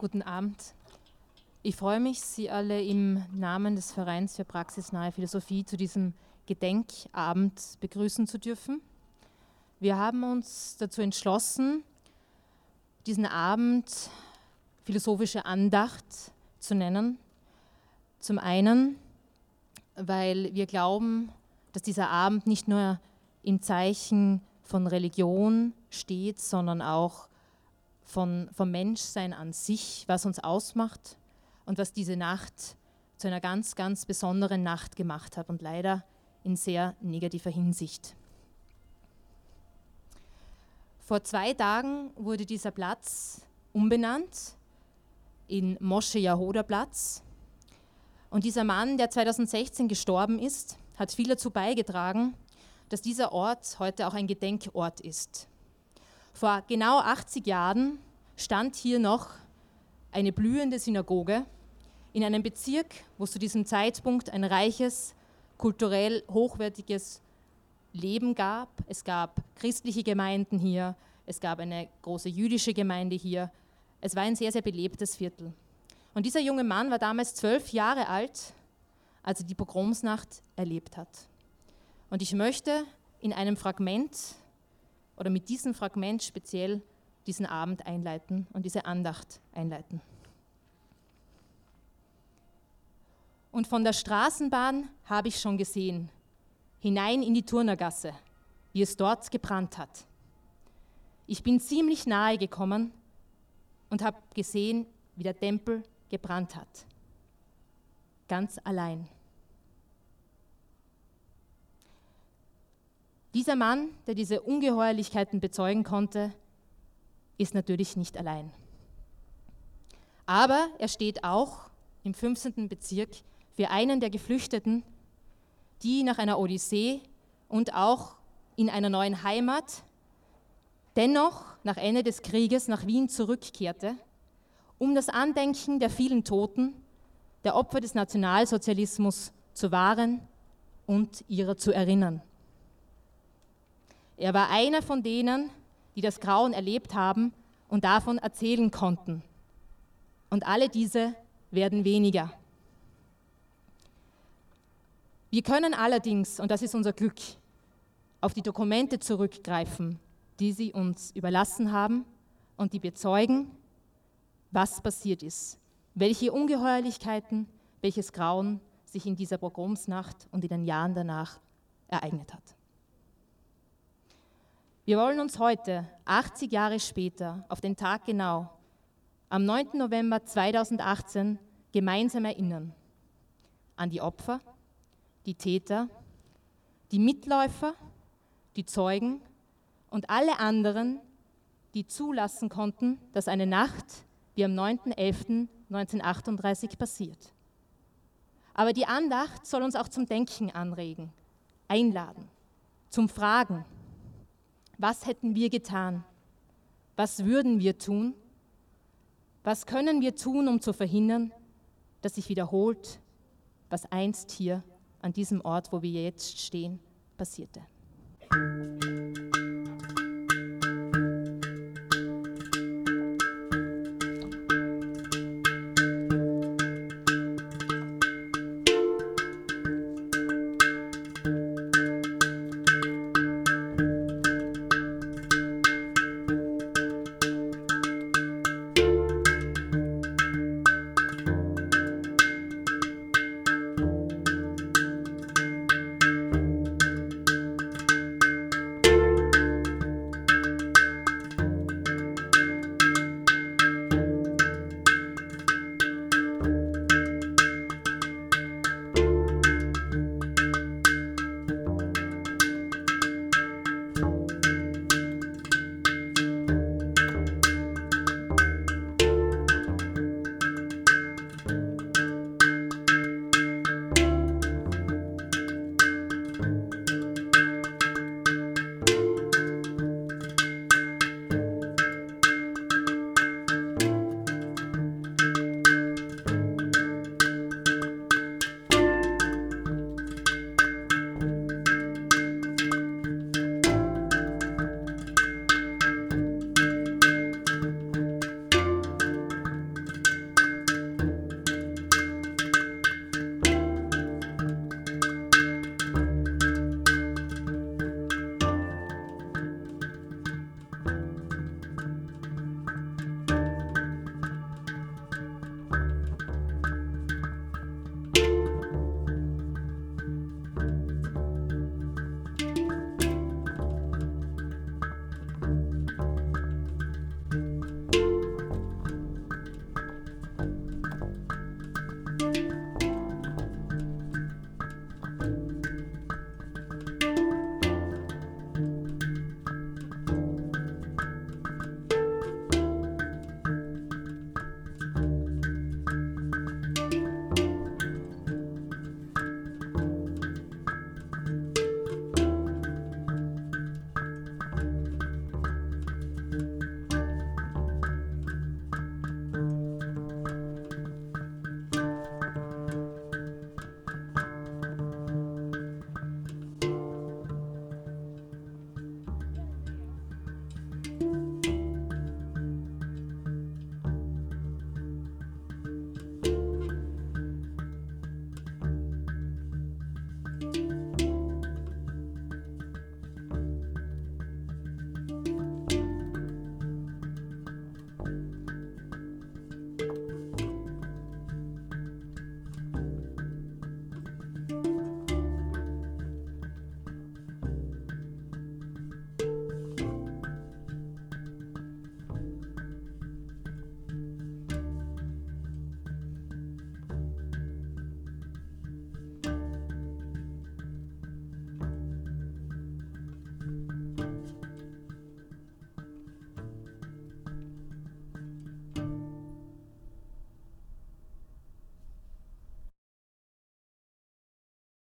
Guten Abend. Ich freue mich, Sie alle im Namen des Vereins für praxisnahe Philosophie zu diesem Gedenkabend begrüßen zu dürfen. Wir haben uns dazu entschlossen, diesen Abend philosophische Andacht zu nennen. Zum einen, weil wir glauben, dass dieser Abend nicht nur im Zeichen von Religion steht, sondern auch von, vom Menschsein an sich, was uns ausmacht und was diese Nacht zu einer ganz, ganz besonderen Nacht gemacht hat und leider in sehr negativer Hinsicht. Vor zwei Tagen wurde dieser Platz umbenannt in Mosche Yahoda Platz. Und dieser Mann, der 2016 gestorben ist, hat viel dazu beigetragen, dass dieser Ort heute auch ein Gedenkort ist. Vor genau 80 Jahren stand hier noch eine blühende Synagoge in einem Bezirk, wo zu diesem Zeitpunkt ein reiches, kulturell hochwertiges Leben gab. Es gab christliche Gemeinden hier, es gab eine große jüdische Gemeinde hier. Es war ein sehr, sehr belebtes Viertel. Und dieser junge Mann war damals zwölf Jahre alt, als er die Pogromsnacht erlebt hat. Und ich möchte in einem Fragment oder mit diesem Fragment speziell diesen Abend einleiten und diese Andacht einleiten. Und von der Straßenbahn habe ich schon gesehen, hinein in die Turnergasse, wie es dort gebrannt hat. Ich bin ziemlich nahe gekommen und habe gesehen, wie der Tempel gebrannt hat. Ganz allein. Dieser Mann, der diese Ungeheuerlichkeiten bezeugen konnte, ist natürlich nicht allein. Aber er steht auch im 15. Bezirk für einen der Geflüchteten, die nach einer Odyssee und auch in einer neuen Heimat dennoch nach Ende des Krieges nach Wien zurückkehrte, um das Andenken der vielen Toten, der Opfer des Nationalsozialismus zu wahren und ihrer zu erinnern. Er war einer von denen, die das Grauen erlebt haben und davon erzählen konnten. Und alle diese werden weniger. Wir können allerdings, und das ist unser Glück, auf die Dokumente zurückgreifen, die sie uns überlassen haben und die bezeugen, was passiert ist, welche Ungeheuerlichkeiten, welches Grauen sich in dieser Pogromsnacht und in den Jahren danach ereignet hat. Wir wollen uns heute, 80 Jahre später, auf den Tag genau, am 9. November 2018, gemeinsam erinnern. An die Opfer, die Täter, die Mitläufer, die Zeugen und alle anderen, die zulassen konnten, dass eine Nacht wie am 9.11.1938 passiert. Aber die Andacht soll uns auch zum Denken anregen, einladen, zum Fragen was hätten wir getan? Was würden wir tun? Was können wir tun, um zu verhindern, dass sich wiederholt, was einst hier an diesem Ort, wo wir jetzt stehen, passierte?